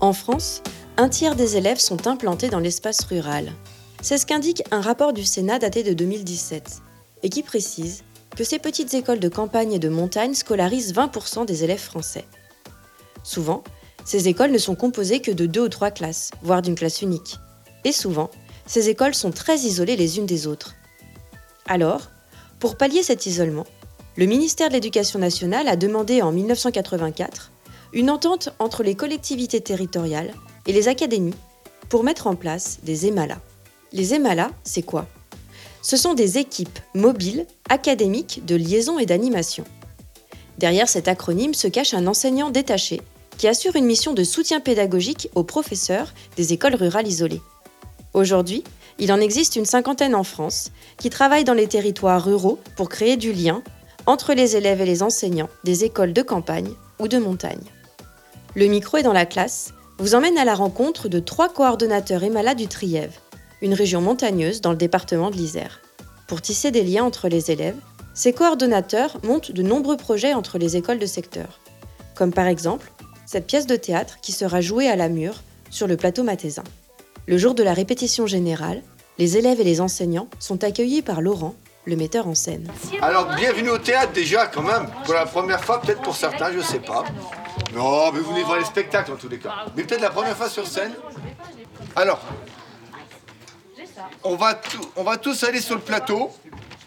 En France, un tiers des élèves sont implantés dans l'espace rural. C'est ce qu'indique un rapport du Sénat daté de 2017 et qui précise que ces petites écoles de campagne et de montagne scolarisent 20% des élèves français. Souvent, ces écoles ne sont composées que de deux ou trois classes, voire d'une classe unique. Et souvent, ces écoles sont très isolées les unes des autres. Alors, pour pallier cet isolement, le ministère de l'Éducation nationale a demandé en 1984 une entente entre les collectivités territoriales et les académies pour mettre en place des EMALA. Les EMALA, c'est quoi? Ce sont des équipes mobiles académiques de liaison et d'animation. Derrière cet acronyme se cache un enseignant détaché qui assure une mission de soutien pédagogique aux professeurs des écoles rurales isolées. Aujourd'hui, il en existe une cinquantaine en France qui travaillent dans les territoires ruraux pour créer du lien entre les élèves et les enseignants des écoles de campagne ou de montagne. Le micro est dans la classe vous emmène à la rencontre de trois coordonnateurs EMALA du Trièvre une région montagneuse dans le département de l'Isère. Pour tisser des liens entre les élèves, ces coordonnateurs montent de nombreux projets entre les écoles de secteur, comme par exemple cette pièce de théâtre qui sera jouée à la mure sur le plateau mathésin. Le jour de la répétition générale, les élèves et les enseignants sont accueillis par Laurent, le metteur en scène. Alors bienvenue au théâtre déjà quand même, pour la première fois peut-être pour certains, je sais pas. Non, mais vous venez voir les spectacles en tous les cas. Mais peut-être la première fois sur scène. Alors, on va, on va tous aller sur le plateau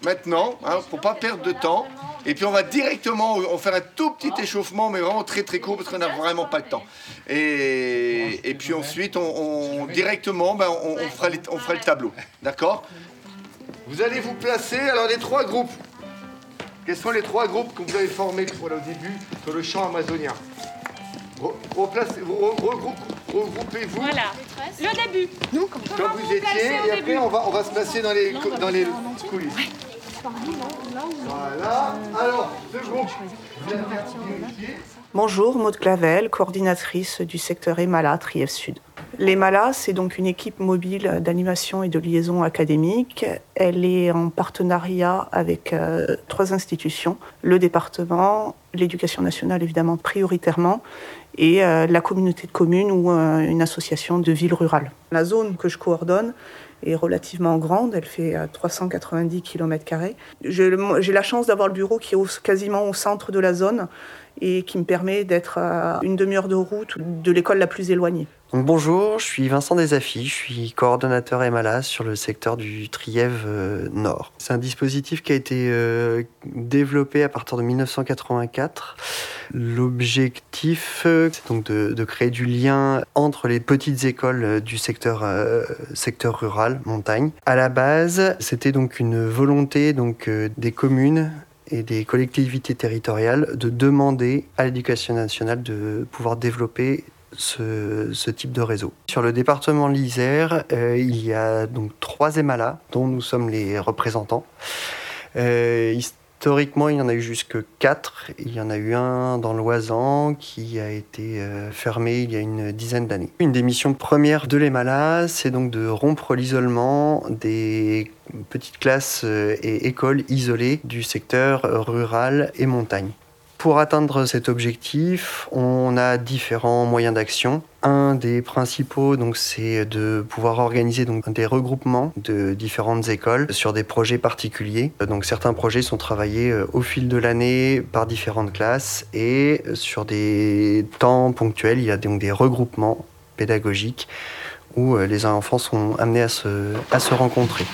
maintenant, hein, pour pas perdre de temps. Et puis on va directement on faire un tout petit échauffement, mais vraiment très très court parce qu'on n'a vraiment pas le temps. Et, puis ensuite, on, directement, ben, on, fera on fera le tableau. D'accord? Vous allez vous placer, alors les trois groupes. Quels sont les trois groupes que vous avez formés pour au début sur le champ amazonien regroupez-vous. Voilà, le début. Nous, comme vous étiez, et après on va, on va se placer dans les, dans les coulisses. Voilà. Alors, groupe. Bonjour, Maud Clavel, coordinatrice du secteur EMALA Trièvre Sud. L'EMALA, c'est donc une équipe mobile d'animation et de liaison académique. Elle est en partenariat avec euh, trois institutions, le département, l'éducation nationale évidemment prioritairement, et euh, la communauté de communes ou euh, une association de villes rurales. La zone que je coordonne est relativement grande, elle fait 390 km. J'ai la chance d'avoir le bureau qui est quasiment au centre de la zone et qui me permet d'être à une demi-heure de route de l'école la plus éloignée. Bonjour, je suis Vincent Desafis, je suis coordonnateur MLA sur le secteur du Trièvre euh, Nord. C'est un dispositif qui a été euh, développé à partir de 1984. L'objectif, c'est donc de, créer du lien entre les petites écoles euh, du secteur, secteur rural, montagne. À la base, c'était donc une volonté donc, des communes et des collectivités territoriales de demander à l'éducation nationale de pouvoir développer ce, type de réseau. Sur le département de l'Isère, euh, il y a donc trois EMALA dont nous sommes les représentants. Euh, Historiquement, il y en a eu jusque quatre. Il y en a eu un dans l'Oisan qui a été euh, fermé il y a une dizaine d'années. Une des missions premières de l'EMALA, c'est donc de rompre l'isolement des petites classes et écoles isolées du secteur rural et montagne. Pour atteindre cet objectif, on a différents moyens d'action. Un des principaux, donc, c'est de pouvoir organiser donc, des regroupements de différentes écoles sur des projets particuliers. Donc, certains projets sont travaillés euh, au fil de l'année par différentes classes et sur des temps ponctuels, il y a donc des regroupements pédagogiques où euh, les enfants sont amenés à se rencontrer.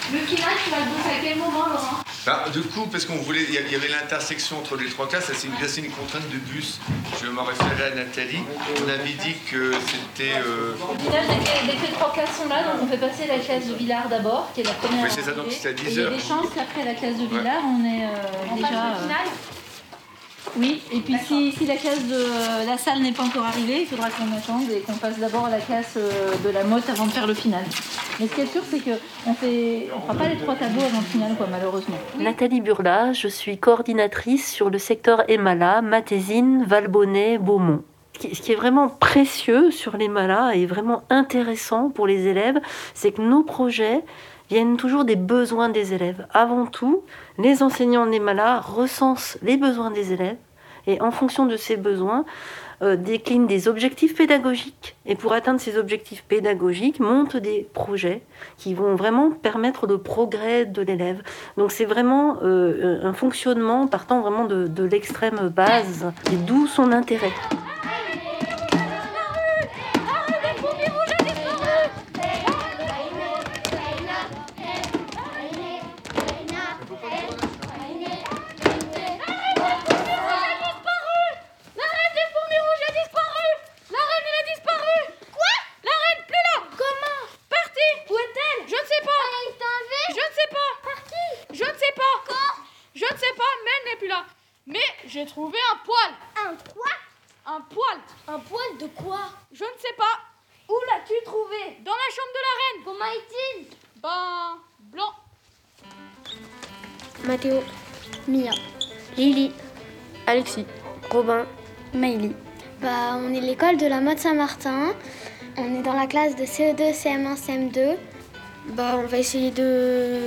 Bah, du coup, parce qu'on voulait, il y avait l'intersection entre les trois classes, c'est une, une contrainte de bus. Je m'en référais à Nathalie. On avait dit que c'était. Euh... Au final, dès que, les trois classes sont là, donc on fait passer la classe de Villard d'abord, qui est la première. Oui, c'est ça, donc c'est à 10 heures. Il y a des chances qu'après la classe de Villard, on est euh, déjà. Euh, Oui, et puis si, si la classe de la salle n'est pas encore arrivée, il faudra qu'on attende et qu'on passe d'abord la classe euh, de la motte avant de faire le final. Mais ce qui est sûr, c'est qu'on ne on fera pas les trois tableaux avant le final, quoi, malheureusement. Nathalie Burla, je suis coordinatrice sur le secteur Emala, Matésine, Valbonnet, Beaumont. Ce qui est vraiment précieux sur les malas et vraiment intéressant pour les élèves, c'est que nos projets viennent toujours des besoins des élèves. Avant tout, les enseignants des malas recensent les besoins des élèves et en fonction de ces besoins, euh, déclinent des objectifs pédagogiques et pour atteindre ces objectifs pédagogiques, montent des projets qui vont vraiment permettre le progrès de l'élève. Donc c'est vraiment euh, un fonctionnement partant vraiment de, de l'extrême base d'où son intérêt. De la mode Saint-Martin. On est dans la classe de CE2, CM1, CM2. Bah, on va essayer de.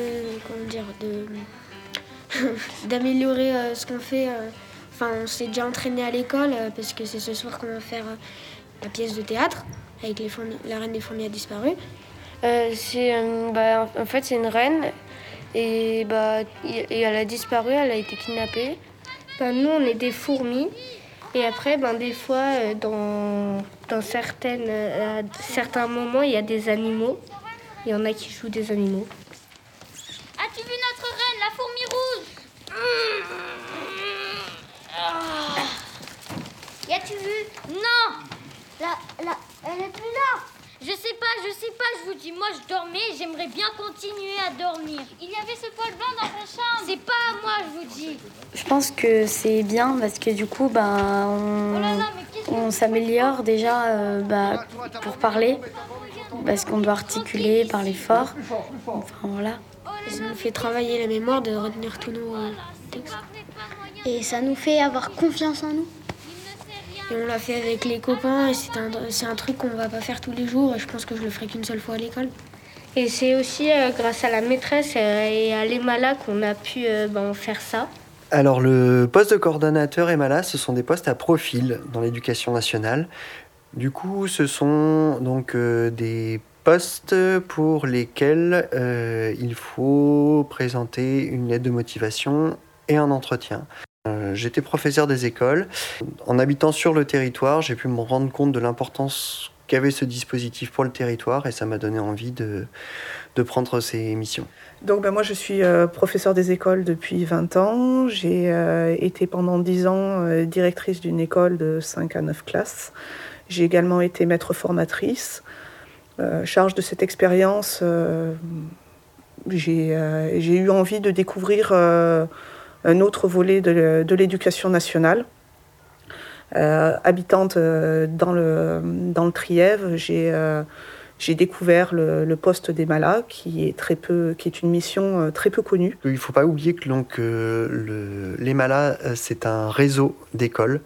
Comment dire De. d'améliorer euh, ce qu'on fait. euh, Enfin, on s'est déjà entraîné à l'école euh, parce que c'est ce soir qu'on va faire euh, la pièce de théâtre avec les fourmis- la reine des fourmis a disparu. Euh, c'est euh, bah, en en fait c'est une reine et bah y- et elle a disparu, elle a été kidnappée. Ben, nous, on est des fourmis. Et après, ben, des fois, euh, dans, dans certaines, euh, à certains moments, il y a des animaux. Il y en a qui jouent des animaux. As-tu vu notre reine, la fourmi rouge? Ah. Y as-tu vu? Non la, la, Elle est plus là Je sais pas, je sais pas, je vous dis, moi je dormais, j'aimerais bien continuer à dormir. Il y avait ce poil blanc dans ta chambre C'est pas à moi, je vous dis Je pense que c'est bien parce que du coup, ben, on, on s'améliore déjà euh, bah, pour parler. Parce qu'on doit articuler, parler fort. Enfin voilà. Ça nous fait travailler la mémoire de retenir tous nos euh, textes. Et ça nous fait avoir confiance en nous. Et on l'a fait avec les copains et c'est un, c'est un truc qu'on va pas faire tous les jours. Et je pense que je le ferai qu'une seule fois à l'école. Et c'est aussi euh, grâce à la maîtresse euh, et à l'EMALA qu'on a pu euh, ben, faire ça. Alors le poste de coordonnateur EMALA, ce sont des postes à profil dans l'éducation nationale. Du coup, ce sont donc des postes pour lesquels il faut présenter une lettre de motivation et un entretien. Euh, J'étais professeur des écoles. En habitant sur le territoire, j'ai pu me rendre compte de l'importance qu'avait ce dispositif pour le territoire et ça m'a donné envie de, prendre ces missions. Donc ben, moi je suis euh, professeur des écoles depuis 20 ans. J'ai euh, été pendant 10 ans directrice d'une école de 5 à 9 classes. J'ai également été maître formatrice. Charge de cette expérience, j'ai eu envie de découvrir un autre volet de, l'éducation nationale. Euh, habitante euh, dans le, dans le Trièvre, j'ai euh, découvert le, poste des malades, qui est, très peu, qui est une mission euh, très peu connue. Il ne faut pas oublier que donc, le, les Malas, c'est un réseau d'écoles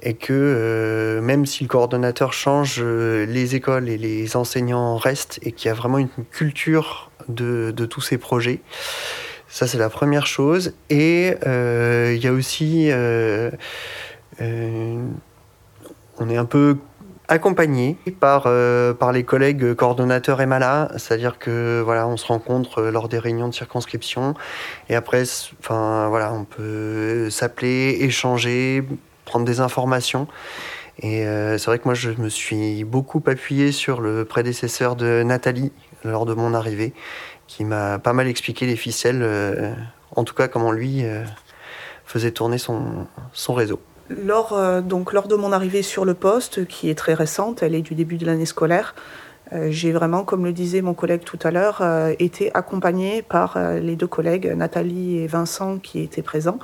et que même si le coordonnateur change, les écoles et les enseignants restent et qu'il y a vraiment une culture de, de tous ces projets. Ça, c'est la première chose. Et euh, il y a aussi... euh, euh, on est un peu accompagné par, par les collègues coordonnateurs EMALA, c'est-à-dire que voilà, on se rencontre lors des réunions de circonscription et après, voilà, on peut s'appeler, échanger, prendre des informations. Et c'est vrai que moi, je me suis beaucoup appuyé sur le prédécesseur de Nathalie lors de mon arrivée, qui m'a pas mal expliqué les ficelles, euh, en tout cas comment lui euh, faisait tourner son, réseau. Lors, euh, donc, lors de mon arrivée sur le poste, qui est très récente, elle est du début de l'année scolaire, j'ai vraiment, comme le disait mon collègue tout à l'heure, été accompagnée par les deux collègues, Nathalie et Vincent, qui étaient présents,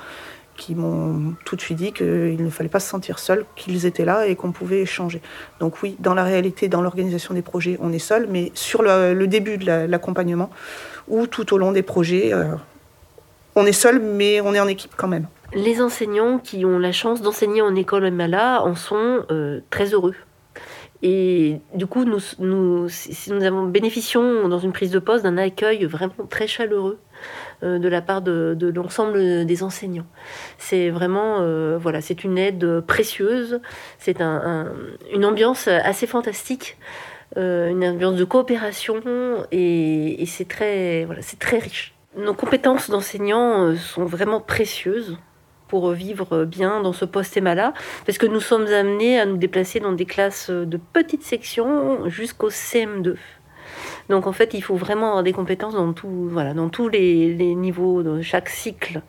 qui m'ont tout de suite dit qu'il ne fallait pas se sentir seul, qu'ils étaient là et qu'on pouvait échanger. Donc oui, dans la réalité, dans l'organisation des projets, on est seul, mais sur le, début de l'accompagnement ou tout au long des projets, euh, on est seul, mais on est en équipe quand même. Les enseignants qui ont la chance d'enseigner en école Mala en sont euh, très heureux. Et du coup, nous, nous, avons bénéficions dans une prise de poste d'un accueil vraiment très chaleureux de la part de, l'ensemble des enseignants. C'est vraiment, euh, voilà, c'est une aide précieuse, c'est une ambiance assez fantastique, euh, une ambiance de coopération et, c'est très, voilà, c'est très riche. Nos compétences d'enseignants sont vraiment précieuses pour vivre bien dans ce post-EMALA, parce que nous sommes amenés à nous déplacer dans des classes de petites sections jusqu'au CM2. Donc en fait, il faut vraiment avoir des compétences dans, tout, voilà, dans tous les, niveaux, dans chaque cycle.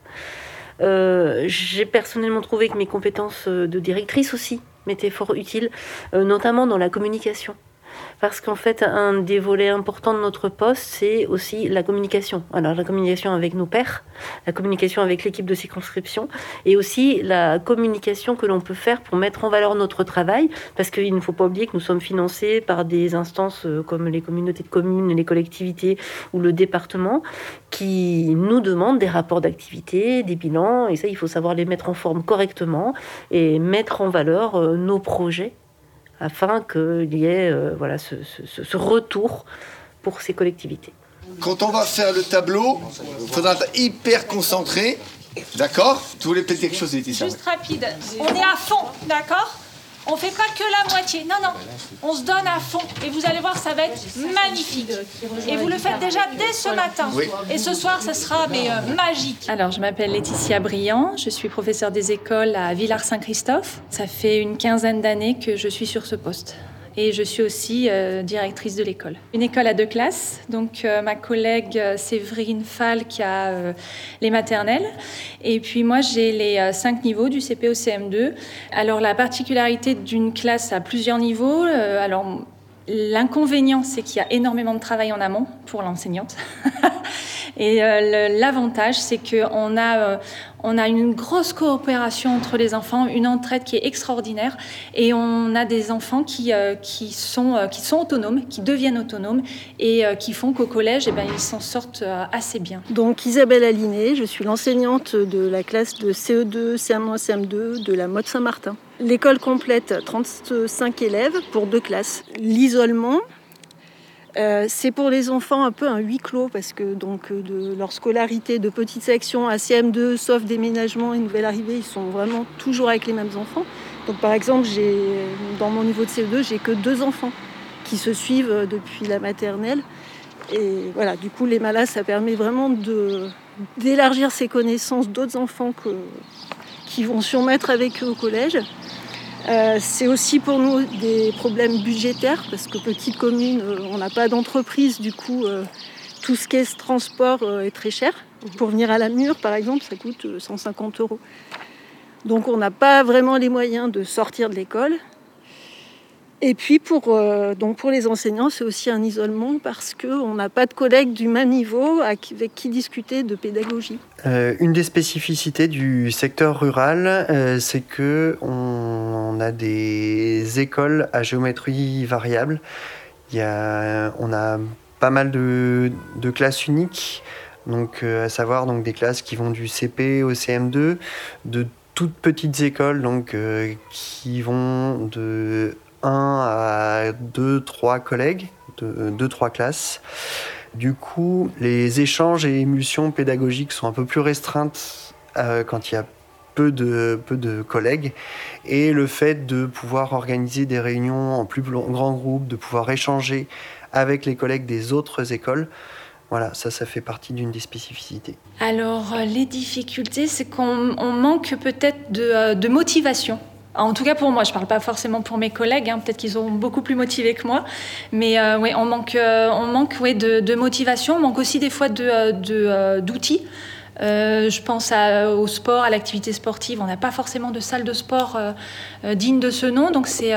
Euh, j'ai personnellement trouvé que mes compétences de directrice aussi m'étaient fort utiles, euh, notamment dans la communication parce qu'en fait, un des volets importants de notre poste, c'est aussi la communication. Alors, la communication avec nos pairs, la communication avec l'équipe de circonscription, et aussi la communication que l'on peut faire pour mettre en valeur notre travail, parce qu'il ne faut pas oublier que nous sommes financés par des instances euh, comme les communautés de communes, les collectivités ou le département, qui nous demandent des rapports d'activité, des bilans, et ça, il faut savoir les mettre en forme correctement et mettre en valeur euh, nos projets afin qu'il y ait euh, voilà, ce, ce, retour pour ces collectivités. Quand on va faire le tableau, il faudra être hyper concentré. D'accord? Vous voulez peut-être quelque chose, Laetitia? Juste rapide. On est à fond, d'accord? On fait pas que la moitié. Non, non. On se donne à fond. Et vous allez voir, ça va être magnifique. Et vous le faites déjà dès ce matin. Et ce soir, ça sera mais, euh, magique. Alors, je m'appelle Laetitia Briand. Je suis professeure des écoles à Villars-Saint-Christophe. Ça fait une quinzaine d'années que je suis sur ce poste et je suis aussi euh, directrice de l'école. Une école à deux classes, donc euh, ma collègue euh, Séverine Fall qui a les maternelles et puis moi j'ai les cinq niveaux du CP au CM2. Alors la particularité d'une classe à plusieurs niveaux, alors L'inconvénient, c'est qu'il y a énormément de travail en amont pour l'enseignante. Et l'avantage, c'est qu'on a, on a une grosse coopération entre les enfants, une entraide qui est extraordinaire. Et on a des enfants qui, euh, euh, sont autonomes, qui deviennent autonomes et euh, qui font qu'au collège, eh ben, ils s'en sortent assez bien. Donc Isabelle Aliné, je suis l'enseignante de la classe de CE2, CM1, CM2 de la Motte Saint-Martin. L'école complète 35 élèves pour deux classes. L'isolement, euh, c'est pour les enfants un peu un huis clos parce que donc euh, de leur scolarité de petite section à CM2, sauf déménagement et nouvelle arrivée, ils sont vraiment toujours avec les mêmes enfants. Donc par exemple, dans mon niveau de CE2, j'ai que deux enfants qui se suivent euh, depuis la maternelle. Et voilà, du coup, les malas, ça permet vraiment d'élargir ses connaissances d'autres enfants qui vont surmettre avec eux au collège. Euh, c'est aussi pour nous des problèmes budgétaires parce que petite commune, euh, on n'a pas d'entreprise, du coup euh, tout ce qui est transport est très cher. Pour venir à la mur, par exemple, ça coûte 150 euros. Donc on n'a pas vraiment les moyens de sortir de l'école. Et puis pour, euh, donc pour les enseignants, c'est aussi un isolement parce qu'on n'a pas de collègues du même niveau avec qui discuter de pédagogie. Euh, une des spécificités du secteur rural, euh, c'est que on, a des écoles à géométrie variable. Il y a, on a pas mal de, de classes uniques, donc à savoir des classes qui vont du CP au CM2, de toutes petites écoles donc qui vont de 1 à 2, 3 collègues, 2, 3 classes. Du coup, les échanges et émulsions pédagogiques sont un peu plus restreintes euh, quand il y a peu de, de collègues. Et le fait de pouvoir organiser des réunions en plus grand groupe, de pouvoir échanger avec les collègues des autres écoles, voilà, ça, ça fait partie d'une des spécificités. Alors, euh, les difficultés, c'est qu'on manque peut-être de, euh, de motivation en tout cas pour moi, je ne parle pas forcément pour mes collègues, hein. peut-être qu'ils sont beaucoup plus motivés que moi, mais euh, on manque, euh, on manque de, motivation, on manque aussi des fois d'outils. De, Euh, je pense au sport, à l'activité sportive. On n'a pas forcément de salle de sport digne de ce nom, donc c'est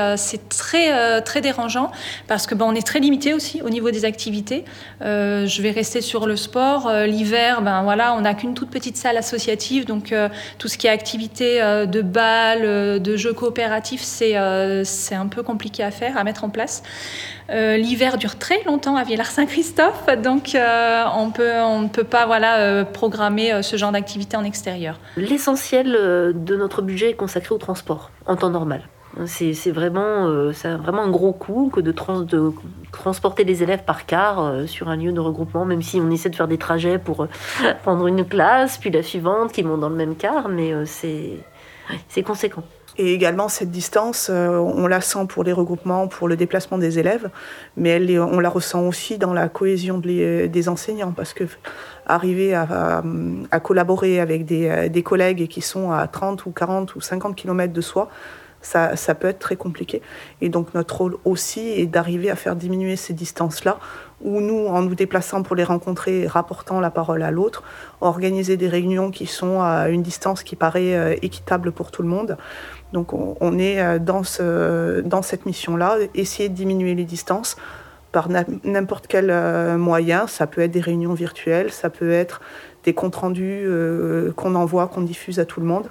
très, dérangeant parce que ben, est très limité aussi au niveau des activités. je vais rester sur le sport. L'hiver, ben, voilà, on n'a qu'une toute petite salle associative, donc tout ce qui est activité de bal, de jeux coopératifs, c'est un peu compliqué à faire, à mettre en place. Euh, l'hiver dure très longtemps à Villars-Saint-Christophe, donc euh, on, ne peut pas voilà, euh, programmer ce genre d'activité en extérieur. L'essentiel de notre budget est consacré au transport en temps normal. C'est vraiment, vraiment un gros coût que de, transporter les élèves par car sur un lieu de regroupement, même si on essaie de faire des trajets pour prendre une classe, puis la suivante qui monte dans le même car, mais c'est conséquent. Et également, cette distance, euh, on la sent pour les regroupements, pour le déplacement des élèves, mais on la ressent aussi dans la cohésion des enseignants, parce que arriver à, collaborer avec euh, des, collègues qui sont à 30 ou 40 ou 50 km de soi, ça, peut être très compliqué. Et donc notre rôle aussi est d'arriver à faire diminuer ces distances-là, où nous, en nous déplaçant pour les rencontrer, rapportant la parole à l'autre, organiser des réunions qui sont à une distance qui paraît euh, équitable pour tout le monde. Donc on, est euh, dans, ce, dans cette mission-là, essayer de diminuer les distances par n'importe quel euh, moyen. Ça peut être des réunions virtuelles, ça peut être des comptes rendus qu'on envoie, qu'on diffuse à tout le monde,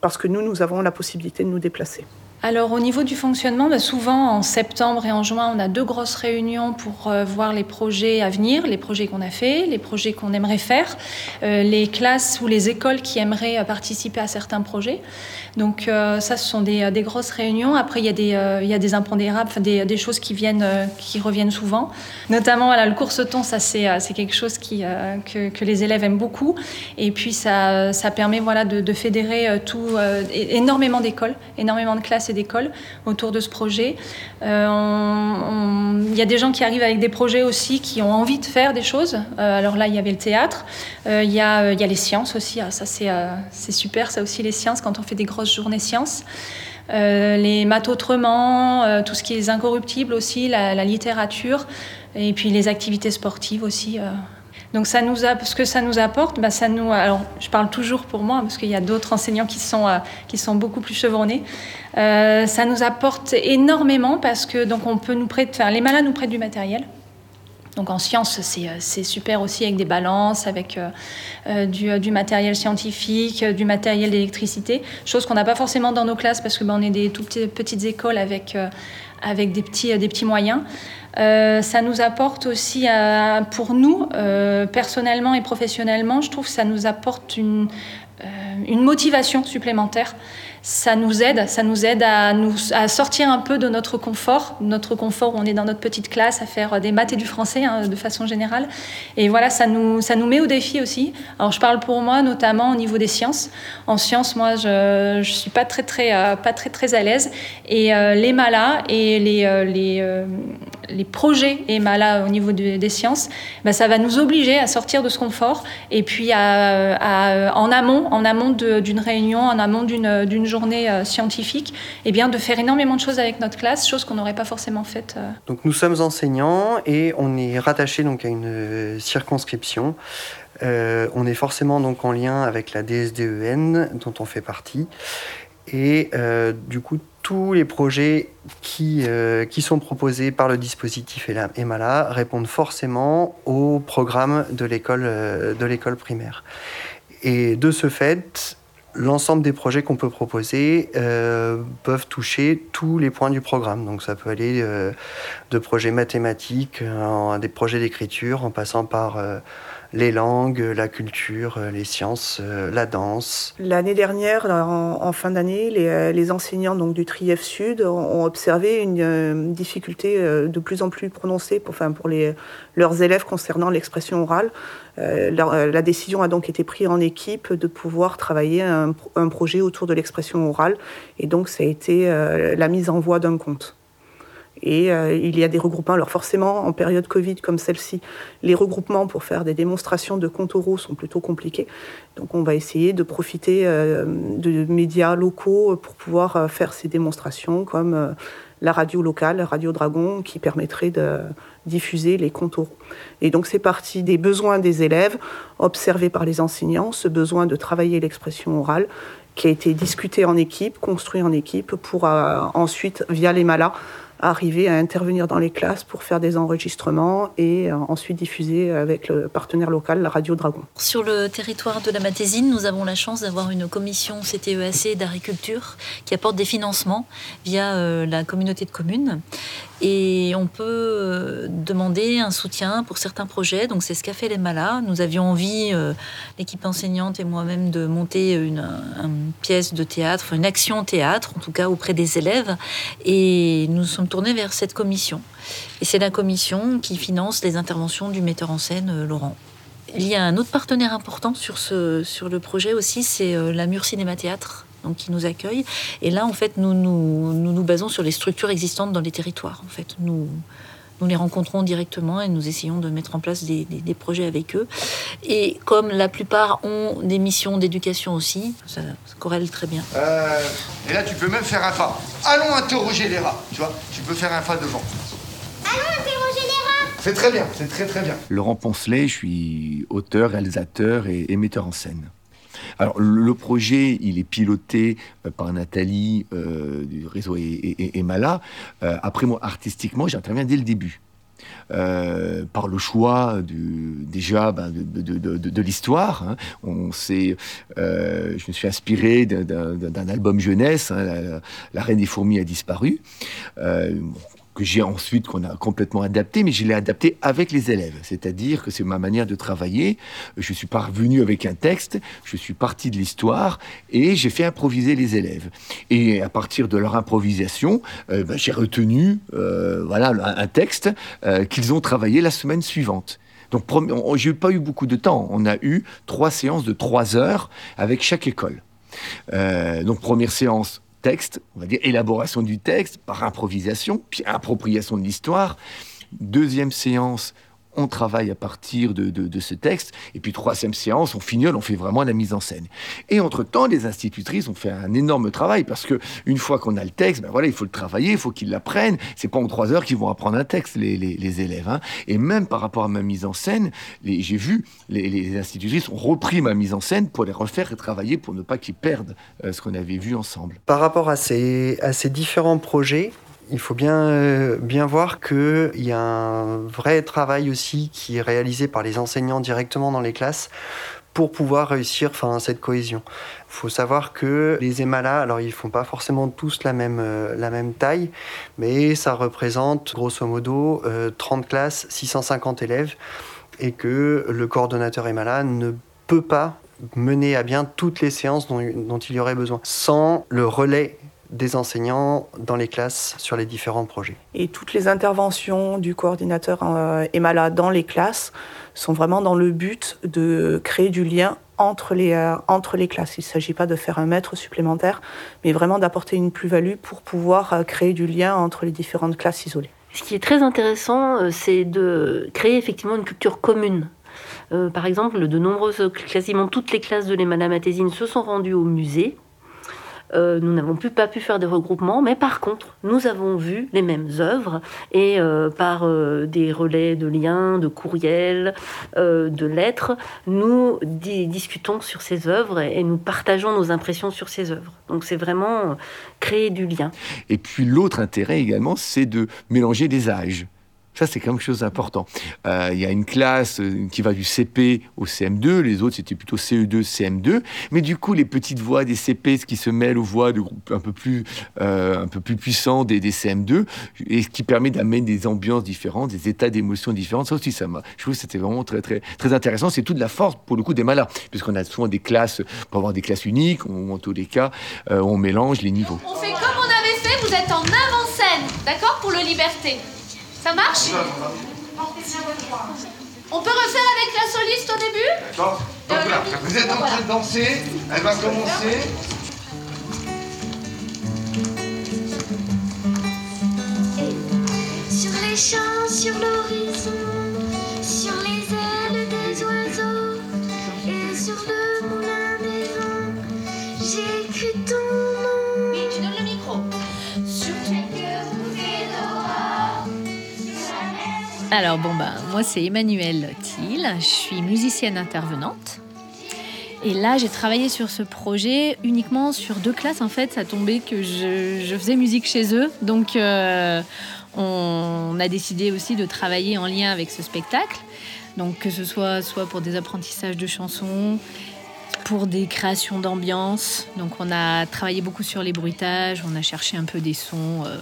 parce que nous, nous avons la possibilité de nous déplacer. Alors au niveau du fonctionnement, bah, souvent en septembre et en juin, on a deux grosses réunions pour voir les projets à venir, les projets qu'on a faits, les projets qu'on aimerait faire, les classes ou les écoles qui aimeraient participer à certains projets. Donc euh, ça, ce sont des, grosses réunions. Après, il y a des, euh, il des impondérables, des, choses qui, viennent, euh, qui reviennent souvent. Notamment, le course-ton, ça c'est, c'est quelque chose que, les élèves aiment beaucoup. Et puis, ça, permet voilà, de, fédérer énormément d'écoles, énormément de classes et d'écoles autour de ce projet. Il y a des gens qui arrivent avec des projets aussi, qui ont envie de faire des choses. alors là, il y avait le théâtre. Il y, y a les sciences aussi. Ah, ça, c'est, super, ça aussi, les sciences, quand on fait des grosses journée sciences. Euh, les maths autrement, euh, tout ce qui est incorruptible aussi, la, littérature, et puis les activités sportives aussi. Euh. Donc ce que ça nous apporte, bah ça nous, alors je parle toujours pour moi parce qu'il y a d'autres enseignants qui sont qui sont beaucoup plus chevronnés. ça nous apporte énormément parce que donc on peut nous prêter, enfin, les malades nous prêtent du matériel. Donc en sciences, euh, c'est super aussi avec des balances, avec euh, euh, du, matériel scientifique, du matériel d'électricité, chose qu'on n'a pas forcément dans nos classes parce que ben, on est des toutes petites écoles avec, avec des, petits, des petits moyens. Ça nous apporte aussi, pour nous, personnellement et professionnellement, je trouve que ça nous apporte une, une motivation supplémentaire ça nous aide, ça nous aide à, sortir un peu de notre confort, notre confort où on est dans notre petite classe à faire des maths et du français hein, de façon générale. Et voilà, ça nous, ça nous met au défi aussi. Alors je parle pour moi notamment au niveau des sciences. En sciences, moi, je ne suis pas très très, euh, pas très, très à l'aise. Et euh, les malas et les, euh, les, les projets EMALA au niveau des sciences, ben, ça va nous obliger à sortir de ce confort et puis à, en amont, en amont d'une réunion, en amont d'une journée euh, scientifique, et eh bien de faire énormément de choses avec notre classe, choses qu'on n'aurait pas forcément faites. Euh. Donc nous sommes enseignants et on est rattaché donc à une euh, circonscription. on est forcément donc en lien avec la DSDEN dont on fait partie. Et du coup, tous les projets qui, qui sont proposés par le dispositif EMALA répondent forcément au programme de l'école primaire. Et de ce fait, l'ensemble des projets qu'on peut proposer euh, peuvent toucher tous les points du programme. Donc ça peut aller euh, de projets mathématiques à des projets d'écriture en passant par euh, les langues, la culture, les sciences, la danse. L'année dernière, en, fin d'année, les, enseignants donc, du TRIEF Sud ont observé une difficulté de plus en plus prononcée pour, enfin, pour les, leurs élèves concernant l'expression orale. Euh, euh, la, décision a donc été prise en équipe de pouvoir travailler un, projet autour de l'expression orale. Et donc, ça a été euh, la mise en voie d'un compte. Et euh, il y a des regroupements. Alors forcément, en période Covid comme celle-ci, les regroupements pour faire des démonstrations de comptes sont plutôt compliqués. Donc on va essayer de profiter euh, de médias locaux pour pouvoir euh, faire ces démonstrations comme la radio locale, Radio Dragon, qui permettrait de diffuser les comptes. Et donc c'est parti des besoins des élèves, observés par les enseignants, ce besoin de travailler l'expression orale, qui a été discuté en équipe, construit en équipe, pour ensuite, via les malas, arriver à intervenir dans les classes pour faire des enregistrements et euh, ensuite diffuser avec le partenaire local, la Radio Dragon. Sur le territoire de la Matésine, nous avons la chance d'avoir une commission CTEAC d'agriculture qui apporte des financements via euh, la communauté de communes. Et on peut euh, demander un soutien pour certains projets. Donc c'est ce qu'a fait les Malas. Nous avions envie, l'équipe enseignante et moi-même, de monter une, une, pièce de théâtre, une action théâtre, en tout cas auprès des élèves. Et nous sommes tournés vers cette commission. Et c'est la commission qui finance les interventions du metteur en scène euh, Laurent. Il y a un autre partenaire important sur, ce, sur le projet aussi, c'est euh, la Mur Cinéma Théâtre, donc qui nous accueille. Et là, en fait, nous nous, nous nous, basons sur les structures existantes dans les territoires. En fait, nous, nous les rencontrons directement et nous essayons de mettre en place des, des, des projets avec eux. Et comme la plupart ont des missions d'éducation aussi, ça, ça, corrèle très bien. Euh, et là, tu peux même faire un pas. Allons interroger les rats, tu vois. Tu peux faire un pas devant. Allons interroger les rats C'est très bien, c'est très très bien. Laurent Poncelet, je suis auteur, réalisateur et, et metteur en scène. Alors, le projet, il est piloté euh, par Nathalie euh, du réseau Emala. Euh, après, moi, artistiquement, j'interviens dès le début. Par le choix du, déjà ben, de, l'histoire. Hein. On je me suis inspiré d'un album jeunesse, hein, la, Reine des fourmis a disparu. J'ai ensuite qu'on a complètement adapté, mais je l'ai adapté avec les élèves. C'est-à-dire que c'est ma manière de travailler. Je suis parvenu avec un texte, je suis parti de l'histoire et j'ai fait improviser les élèves. Et à partir de leur improvisation, euh, ben, j'ai retenu euh, voilà un texte euh, qu'ils ont travaillé la semaine suivante. Donc, j'ai pas eu beaucoup de temps. On a eu trois séances de trois heures avec chaque école. Donc, première séance, texte, on va dire élaboration du texte par improvisation, puis appropriation de l'histoire. Deuxième séance, on travaille à partir de, ce texte. Et puis troisième séance, on fignole, on fait vraiment la mise en scène. Et entre-temps, les institutrices ont fait un énorme travail parce que une fois qu'on a le texte, ben voilà, il faut le travailler, il faut qu'ils l'apprennent. C'est pas en trois heures qu'ils vont apprendre un texte, les, élèves. Hein. Et même par rapport à ma mise en scène, j'ai vu les, institutrices ont repris ma mise en scène pour les refaire et travailler pour ne pas qu'ils perdent euh, ce qu'on avait vu ensemble. Par rapport à ces différents projets, il faut bien, euh, voir qu'il y a un vrai travail aussi qui est réalisé par les enseignants directement dans les classes pour pouvoir réussir enfin, cette cohésion. Il faut savoir que les EMALA, alors ils font pas forcément tous la même, euh, taille, mais ça représente grosso modo euh, 30 classes, 650 élèves, et que le coordonnateur EMALA ne peut pas mener à bien toutes les séances dont, dont il y aurait besoin, sans le relais des enseignants dans les classes sur les différents projets. Et toutes les interventions du coordinateur euh, EMALA dans les classes sont vraiment dans le but de créer du lien entre les, euh, entre les classes. Il ne s'agit pas de faire un maître supplémentaire, mais vraiment d'apporter une plus-value pour pouvoir euh, créer du lien entre les différentes classes isolées. Ce qui est très intéressant, c'est de créer effectivement une culture commune euh, par exemple, de nombreuses, quasiment toutes les classes de l'Emala Matésine se sont rendues au musée euh, nous n'avons pas pu faire des regroupements, mais par contre, nous avons vu les mêmes œuvres et euh, par euh, des relais de liens, de courriels, de lettres, nous di discutons sur ces œuvres et, et, nous partageons nos impressions sur ces œuvres. Donc c'est vraiment créer du lien. Et puis l'autre intérêt également, c'est de mélanger des âges. Ça, c'est quelque chose d'important. Euh, il y a une classe qui va du CP au CM2, les autres, c'était plutôt CE2, CM2. Mais du coup, les petites voix des CP, ce qui se mêlent aux voix de groupes un peu plus, euh, un peu plus puissants des, des, CM2, et ce qui permet d'amener des ambiances différentes, des états d'émotion différents. Ça aussi, ça m'a, je trouve que c'était vraiment très, très, très intéressant. C'est toute la force, pour le coup, des malades, puisqu'on a souvent des classes, pour avoir des classes uniques, en tous les cas, euh, on mélange les niveaux. On fait comme on avait fait, vous êtes en avant-scène, d'accord, pour le liberté. Ça marche On peut refaire avec la soliste au début D'accord. Donc euh, là, vous êtes en train de danser, elle va commencer. chant sur l'horizon, sur les ailes des oiseaux et sur le moulin des vents. J'écris ton Alors bon bah moi c'est Emmanuelle Thiel, je suis musicienne intervenante. Et là j'ai travaillé sur ce projet uniquement sur deux classes en fait, ça tombait que je, je faisais musique chez eux. Donc euh, on a décidé aussi de travailler en lien avec ce spectacle. Donc que ce soit soit pour des apprentissages de chansons, pour des créations d'ambiance. Donc on a travaillé beaucoup sur les bruitages, on a cherché un peu des sons euh,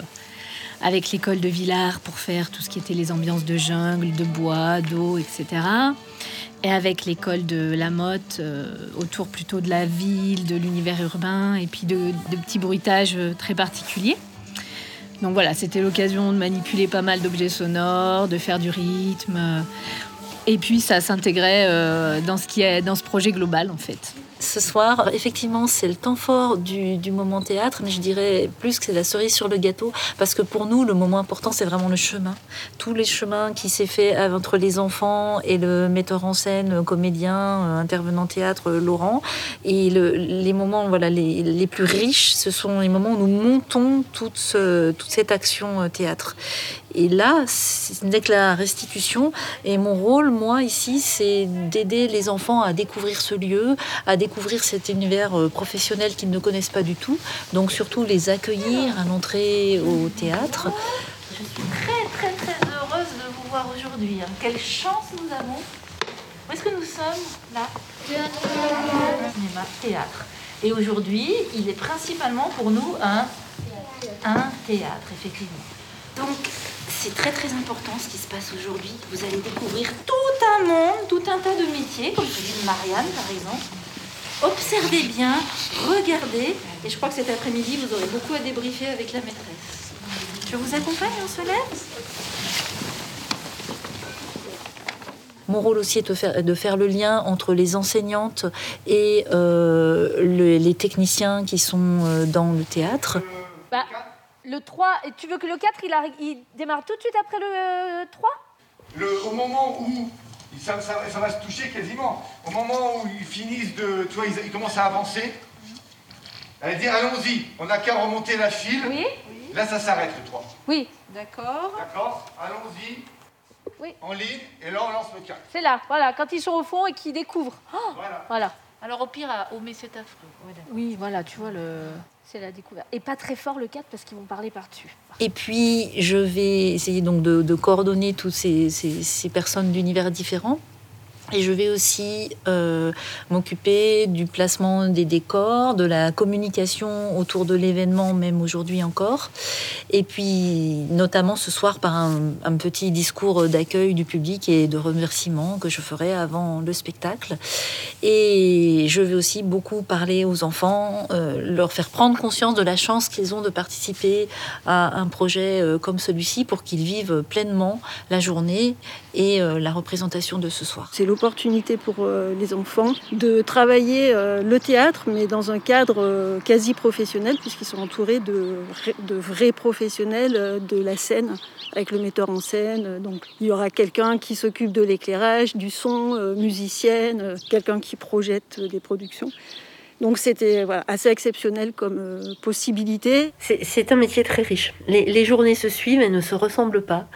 avec l'école de Villars pour faire tout ce qui était les ambiances de jungle, de bois, d'eau, etc. Et avec l'école de la Motte, euh, autour plutôt de la ville, de l'univers urbain, et puis de, petits bruitages euh, très particuliers. Donc voilà, c'était l'occasion de manipuler pas mal d'objets sonores, de faire du rythme. Et puis ça s'intégrait euh, dans ce projet global en fait. Ce soir, effectivement, c'est le temps fort du, moment théâtre, mais je dirais plus que c'est la cerise sur le gâteau, parce que pour nous, le moment important, c'est vraiment le chemin. Tous les chemins qui s'est fait entre les enfants et le metteur en scène, euh, comédien, euh, intervenant théâtre, euh, Laurent. Et le- les moments voilà, les, plus riches, ce sont les moments où nous montons toute, ce- toute cette action théâtre. Et là, ce n'est que la restitution. Et mon rôle, moi, ici, c'est d'aider les enfants à découvrir ce lieu, à découvrir cet univers euh, professionnel qu'ils ne connaissent pas du tout. Donc, surtout, les accueillir à l'entrée au théâtre. Je suis très, très, très heureuse de vous voir aujourd'hui. hein. Quelle chance nous avons. Où est-ce que nous sommes Là? Cinéma, théâtre. Et aujourd'hui, il est principalement pour nous un, un théâtre, effectivement. Donc, c'est très très important ce qui se passe aujourd'hui. Vous allez découvrir tout un monde, tout un tas de métiers, comme celui de Marianne par exemple. Observez bien, regardez, et je crois que cet après-midi, vous aurez beaucoup à débriefer avec la maîtresse. Je vous accompagne, on se lève Mon rôle aussi est de faire, de faire le lien entre les enseignantes et euh, le- les techniciens qui sont euh, dans le théâtre. Bah, le 3, et tu veux que le 4, il, il démarre tout de suite après le 3 Le- au moment où ça, ça- ça va se toucher quasiment, au moment où ils finissent de, tu vois, ils, ils commencent à avancer, elle va dire allons-y, on n'a qu'à remonter la file. Oui. Là, ça s'arrête le 3. Oui. D'accord. D'accord Allons-y. Oui. En ligne, et là on lance le 4. C'est là, voilà, quand ils sont au fond et qu'ils découvrent. Oh, voilà. Alors au pire, à- mais c'est affreux. Oui, voilà, tu vois, le... c'est la découverte. Et pas très fort le 4 parce qu'ils vont parler par-dessus. Et puis, je vais essayer donc de, coordonner toutes ces- ces personnes d'univers différents. Et je vais aussi euh, m'occuper du placement des décors, de la communication autour de l'événement, même aujourd'hui encore. Et puis, notamment ce soir, par un, petit discours d'accueil du public et de remerciement que je ferai avant le spectacle. Et je vais aussi beaucoup parler aux enfants, euh, leur faire prendre conscience de la chance qu'ils ont de participer à un projet euh, comme celui-ci pour qu'ils vivent pleinement la journée et euh, la représentation de ce soir. C'est l'opportunité pour euh, les enfants de travailler euh, le théâtre, mais dans un cadre quasi professionnel, puisqu'ils sont entourés de, vra- de vrais professionnels de la scène, avec le metteur en scène. Donc il y aura quelqu'un qui s'occupe de l'éclairage, du son, musicienne, quelqu'un qui projette des productions. Donc c'était assez exceptionnel comme euh, possibilité. C'est- un métier très riche. Les, journées se suivent et ne se ressemblent pas.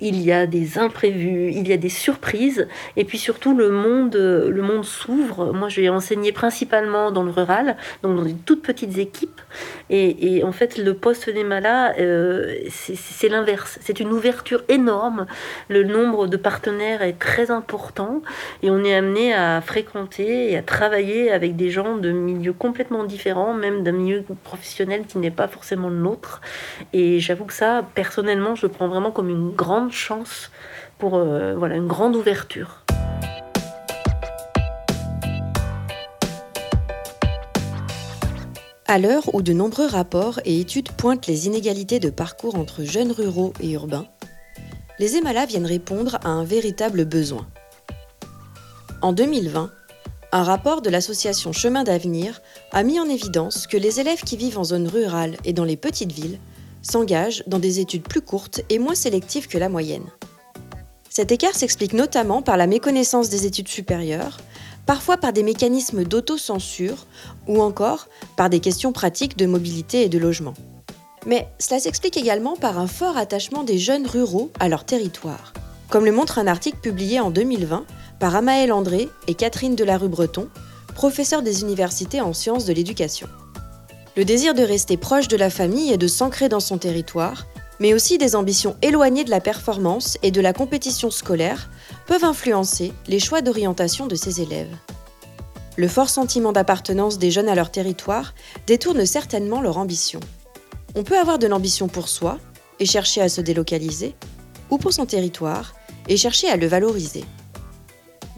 Il y a des imprévus, il y a des surprises, et puis surtout le monde, euh, le monde s'ouvre. Moi, j'ai enseigné principalement dans le rural, donc dans des toutes petites équipes, et, en fait, le poste des malades, euh, c'est l'inverse. C'est une ouverture énorme. Le nombre de partenaires est très important, et on est amené à fréquenter et à travailler avec des gens de milieux complètement différents, même d'un milieu professionnel qui n'est pas forcément le nôtre. Et j'avoue que ça, personnellement, je le prends vraiment comme une grande chance pour euh, voilà, une grande ouverture. À l'heure où de nombreux rapports et études pointent les inégalités de parcours entre jeunes ruraux et urbains, les EMALA viennent répondre à un véritable besoin. En 2020, un rapport de l'association Chemin d'avenir a mis en évidence que les élèves qui vivent en zone rurale et dans les petites villes s'engagent dans des études plus courtes et moins sélectives que la moyenne. Cet écart s'explique notamment par la méconnaissance des études supérieures, parfois par des mécanismes d'autocensure ou encore par des questions pratiques de mobilité et de logement. Mais cela s'explique également par un fort attachement des jeunes ruraux à leur territoire, comme le montre un article publié en 2020 par Amaël André et Catherine Delarue-Breton, professeurs des universités en sciences de l'éducation. Le désir de rester proche de la famille et de s'ancrer dans son territoire, mais aussi des ambitions éloignées de la performance et de la compétition scolaire, peuvent influencer les choix d'orientation de ces élèves. Le fort sentiment d'appartenance des jeunes à leur territoire détourne certainement leur ambition. On peut avoir de l'ambition pour soi et chercher à se délocaliser, ou pour son territoire et chercher à le valoriser.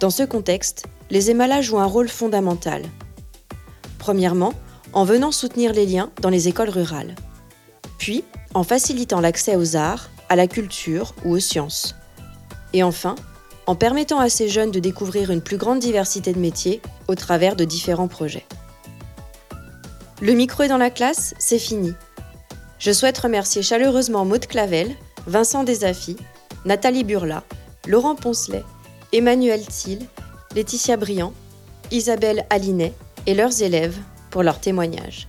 Dans ce contexte, les EMALA jouent un rôle fondamental. Premièrement, en venant soutenir les liens dans les écoles rurales. Puis, en facilitant l'accès aux arts, à la culture ou aux sciences. Et enfin, en permettant à ces jeunes de découvrir une plus grande diversité de métiers au travers de différents projets. Le micro est dans la classe, c'est fini. Je souhaite remercier chaleureusement Maude Clavel, Vincent Desafi, Nathalie Burla, Laurent Poncelet, Emmanuel Thiel, Laetitia Briand, Isabelle Alinet et leurs élèves pour leur témoignage.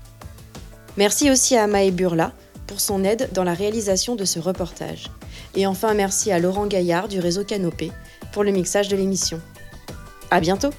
Merci aussi à Maë Burla pour son aide dans la réalisation de ce reportage. Et enfin, merci à Laurent Gaillard du réseau Canopé pour le mixage de l'émission. À bientôt!